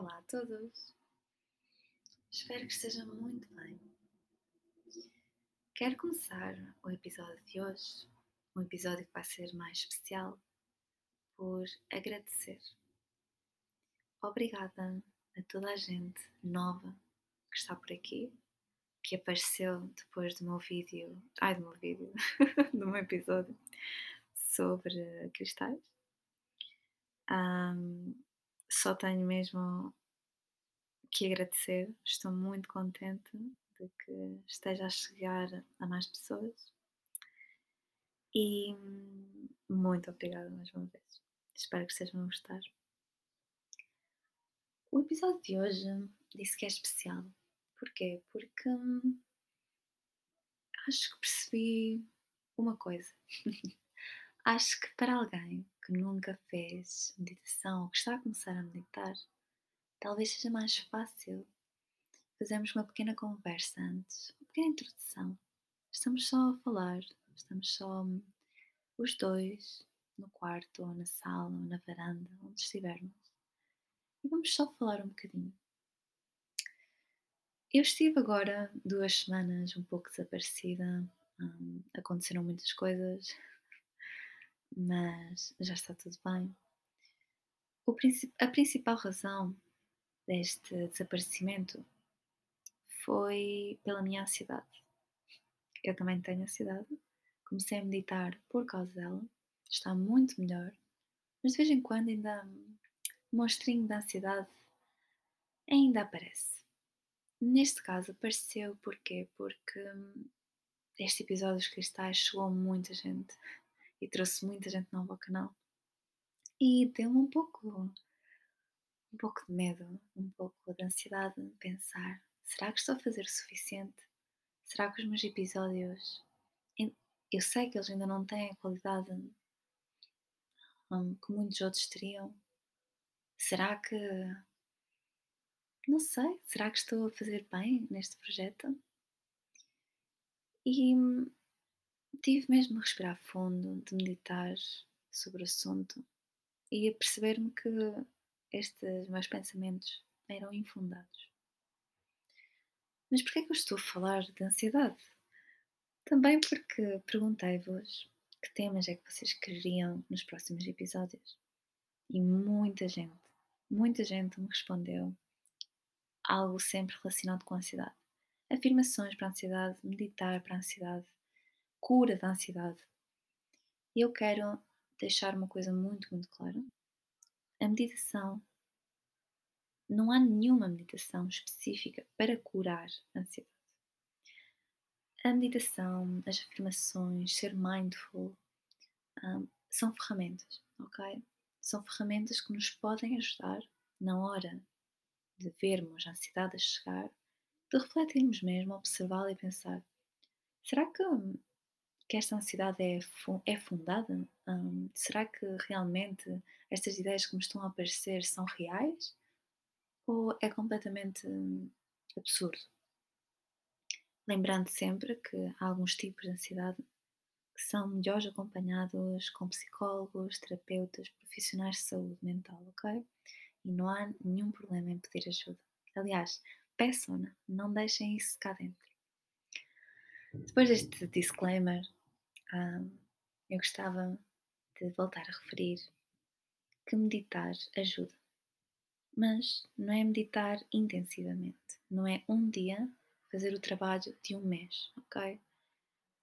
Olá a todos! Espero que estejam muito bem. Quero começar o episódio de hoje, um episódio que vai ser mais especial, por agradecer. Obrigada a toda a gente nova que está por aqui, que apareceu depois do meu vídeo, ai do meu vídeo, do meu episódio sobre cristais. Um, só tenho mesmo que agradecer. Estou muito contente de que esteja a chegar a mais pessoas. E muito obrigada mais uma vez. Espero que estejam a gostar. O episódio de hoje disse que é especial. Porquê? Porque hum, acho que percebi uma coisa. acho que para alguém que nunca fez meditação ou que está a começar a meditar, talvez seja mais fácil fazermos uma pequena conversa antes, uma pequena introdução. Estamos só a falar, estamos só os dois no quarto ou na sala ou na varanda, onde estivermos. E vamos só falar um bocadinho. Eu estive agora duas semanas um pouco desaparecida, hum, aconteceram muitas coisas, mas já está tudo bem. a principal razão deste desaparecimento foi pela minha ansiedade. Eu também tenho ansiedade. Comecei a meditar por causa dela. Está muito melhor. Mas de vez em quando ainda um monstrinho da ansiedade ainda aparece. Neste caso apareceu porquê? Porque hum, este episódio dos cristais chegou a muita gente e trouxe muita gente nova ao canal. E deu-me um pouco, um pouco de medo, um pouco de ansiedade de pensar: será que estou a fazer o suficiente? Será que os meus episódios. Eu sei que eles ainda não têm a qualidade um, que muitos outros teriam. Será que. Não sei, será que estou a fazer bem neste projeto? E tive mesmo a respirar fundo, de meditar sobre o assunto e a perceber-me que estes meus pensamentos eram infundados. Mas porquê é que eu estou a falar de ansiedade? Também porque perguntei-vos que temas é que vocês queriam nos próximos episódios. E muita gente, muita gente me respondeu algo sempre relacionado com a ansiedade. Afirmações para a ansiedade, meditar para a ansiedade, cura da ansiedade. Eu quero deixar uma coisa muito, muito clara. A meditação, não há nenhuma meditação específica para curar a ansiedade. A meditação, as afirmações, ser mindful, um, são ferramentas, ok? São ferramentas que nos podem ajudar na hora de vermos a ansiedade a chegar, de refletirmos mesmo, observá-la e pensar: será que que esta ansiedade é, é fundada? Hum, será que realmente estas ideias que me estão a aparecer são reais? Ou é completamente hum, absurdo? Lembrando sempre que há alguns tipos de ansiedade que são melhores acompanhados com psicólogos, terapeutas, profissionais de saúde mental, ok? E não há nenhum problema em pedir ajuda. Aliás, peçam-na, não deixem isso cá dentro. Depois deste disclaimer, eu gostava de voltar a referir que meditar ajuda. Mas não é meditar intensivamente. Não é um dia fazer o trabalho de um mês, ok?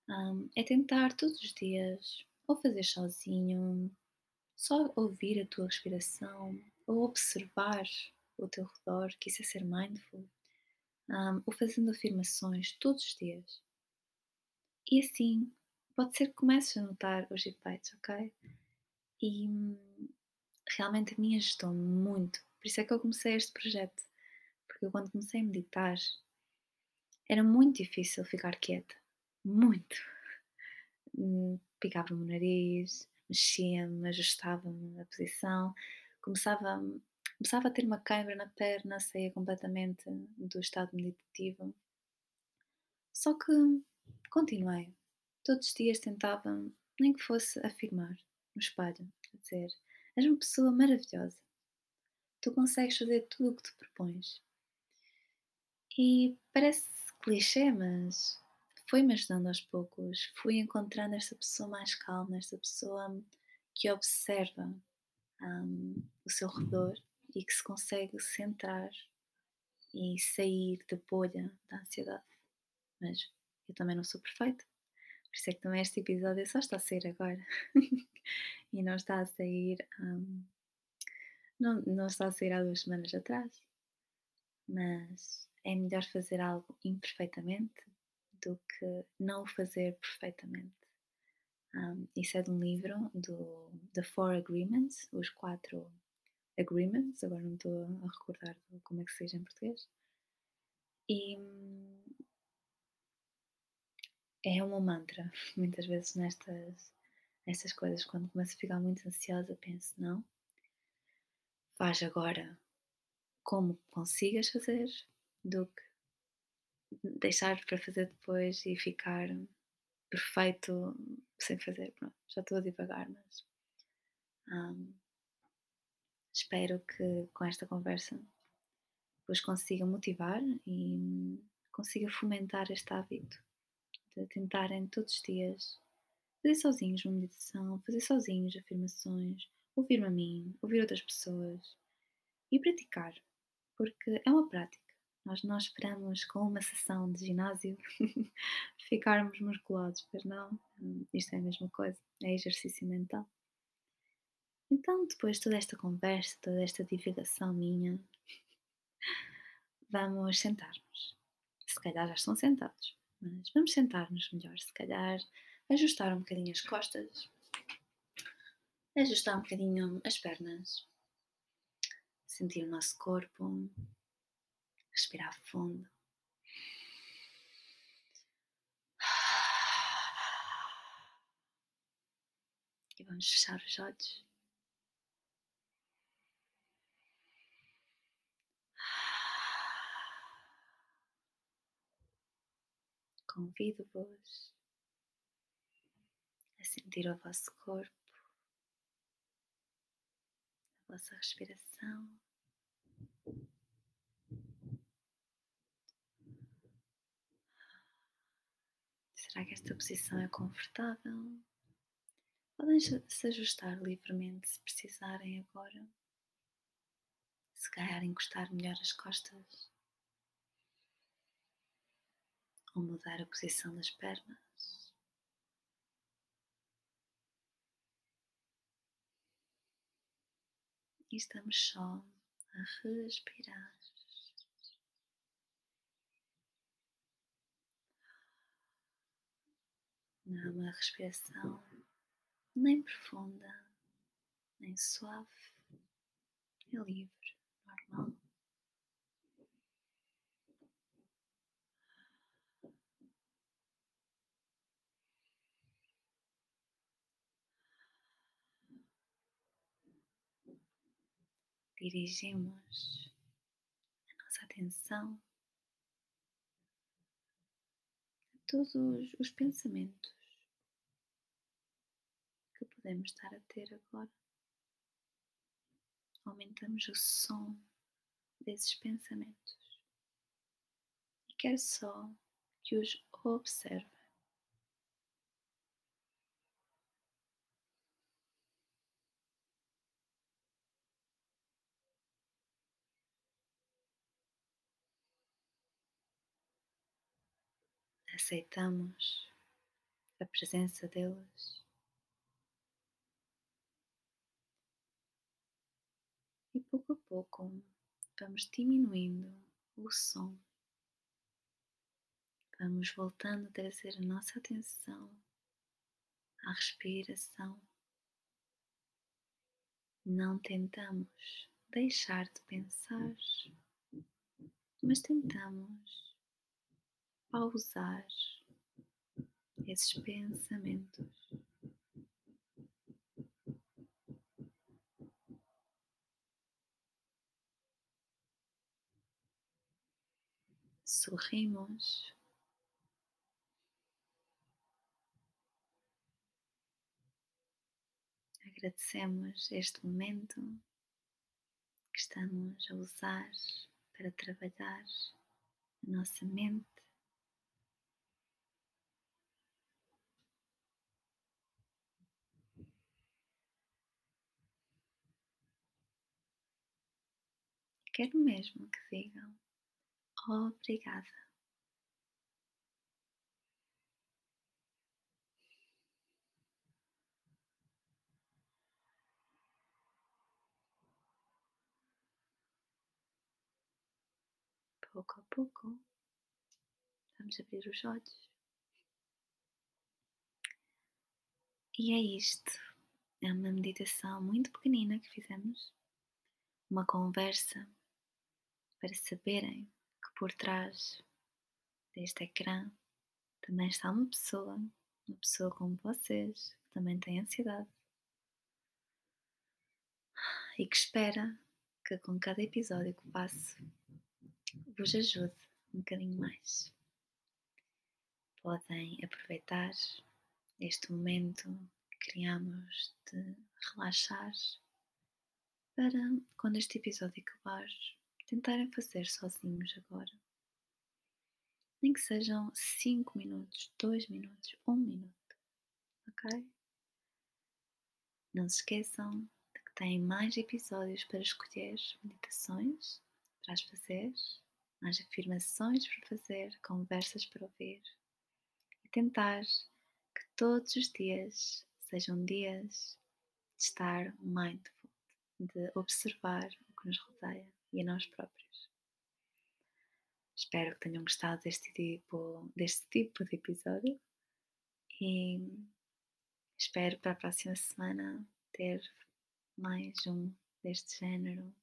Um, é tentar todos os dias, ou fazer sozinho, só ouvir a tua respiração, ou observar o teu redor, que isso é ser mindful, um, ou fazendo afirmações todos os dias. E assim pode ser que comeces a notar os efeitos, ok? E realmente a mim ajudou muito. Por isso é que eu comecei este projeto. Porque eu, quando comecei a meditar, era muito difícil ficar quieta. Muito. Hum, picava-me o nariz, mexia-me, ajustava-me a posição, começava, começava a ter uma câimbra na perna, saía completamente do estado meditativo. Só que continuei Todos os dias tentava, nem que fosse afirmar no espelho, a dizer: És uma pessoa maravilhosa. tu consegues fazer tudo o que te propões. E parece clichê, mas foi-me ajudando aos poucos. Fui encontrando esta pessoa mais calma, esta pessoa que observa um, o seu redor e que se consegue centrar e sair da bolha da ansiedade. Mas eu também não sou perfeita, por isso é que também este episódio só está a sair agora e não está a sair. Um, não, não está a sair há duas semanas atrás, mas é melhor fazer algo imperfeitamente do que não fazer perfeitamente. Um, isso é de um livro do The Four Agreements, os quatro agreements, agora não estou a recordar como é que seja em português. E é uma mantra, muitas vezes nestas, nestas coisas, quando começo a ficar muito ansiosa, penso, não, faz agora como consigas fazer do que deixar para fazer depois e ficar perfeito sem fazer. Pronto, já estou a divagar, mas um, espero que com esta conversa vos consiga motivar e consiga fomentar este hábito de tentarem todos os dias fazer sozinhos uma meditação, fazer sozinhos afirmações, ouvir-me a mim, ouvir outras pessoas e praticar, porque é uma prática. Nós não esperamos com uma sessão de ginásio ficarmos musculados, pois não, isto é a mesma coisa, é exercício mental. Então, depois de toda esta conversa, toda esta divagação minha, vamos sentar-nos. Se calhar já estão sentados, mas vamos sentar-nos melhor, se calhar ajustar um bocadinho as costas, ajustar um bocadinho as pernas, sentir o nosso corpo, respirar fundo. E vamos fechar os olhos. Convido-vos a sentir o vosso corpo, a vossa respiração. Será que esta posição é confortável? Podem se ajustar livremente se precisarem agora. Se calhar encostar melhor as costas. Ou mudar a posição das pernas. E estamos só a respirar. Não é uma respiração nem profunda, nem suave, é livre, normal. Dirigimos a nossa atenção a todos os pensamentos podemos estar a ter agora. Aumentamos o som desses pensamentos e quero só que os observe. Aceitamos a presença deles e pouco a pouco vamos diminuindo o som. Vamos voltando a trazer a nossa atenção à respiração. Não tentamos deixar de pensar, mas tentamos pausar esses pensamentos. sorrimos. Agradecemos este momento que estamos a usar para trabalhar a nossa mente. Quero mesmo que digam obrigada. pouco a pouco, vamos abrir os olhos. E é isto. É uma meditação muito pequenina que fizemos, uma conversa para saberem que por trás deste ecrã também está uma pessoa, uma pessoa como vocês, que também tem ansiedade e que espera que com cada episódio que passo vos ajude um bocadinho mais. Podem aproveitar este momento que criamos de relaxar para quando este episódio acabar tentarem fazer sozinhos agora. Nem que sejam 5 minutos, 2 minutos, 1 um minuto, ok? Não se esqueçam de que têm mais episódios para escolher meditações para as fazer, mais afirmações para fazer, conversas para ouvir e tentar que todos os dias sejam dias de estar mindful, de observar o que nos rodeia e a nós próprios. Espero que tenham gostado deste tipo, deste tipo de episódio e espero para a próxima semana ter mais um deste género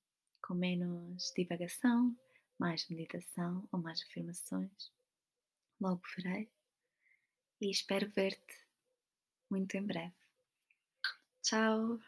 com menos divagação, mais meditação ou mais afirmações. Logo verei e espero ver-te muito em breve. Tchau!